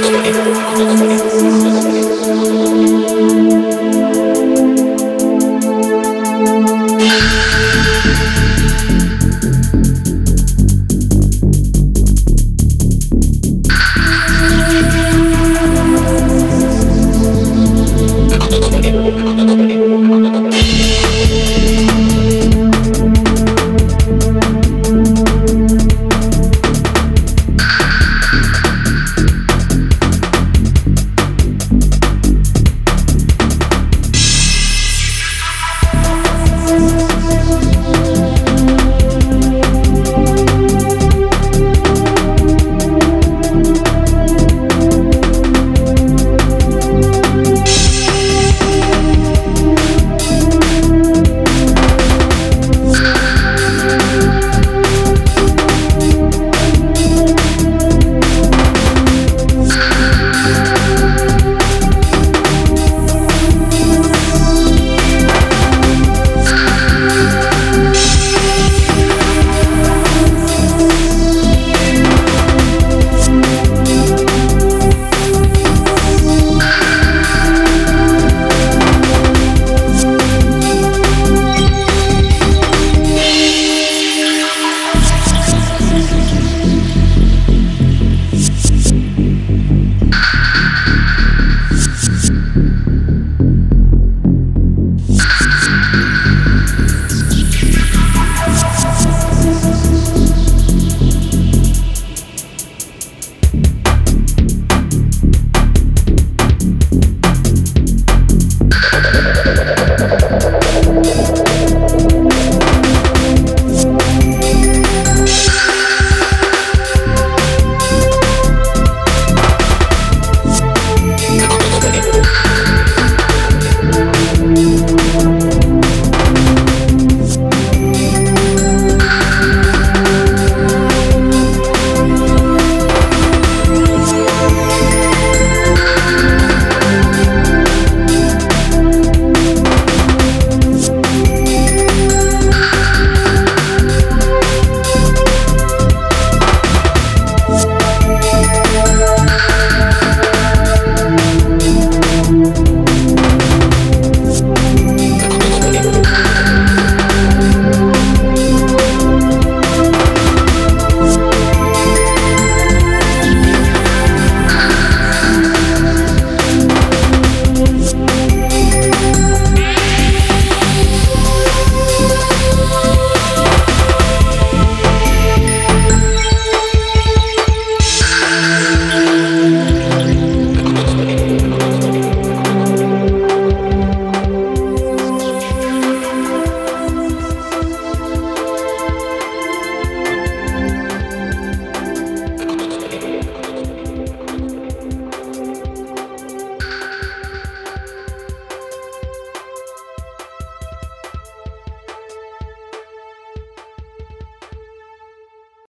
なるほどね。